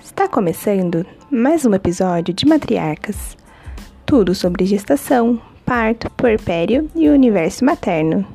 Está começando mais um episódio de Matriarcas. Tudo sobre gestação, parto, puerpério e o universo materno.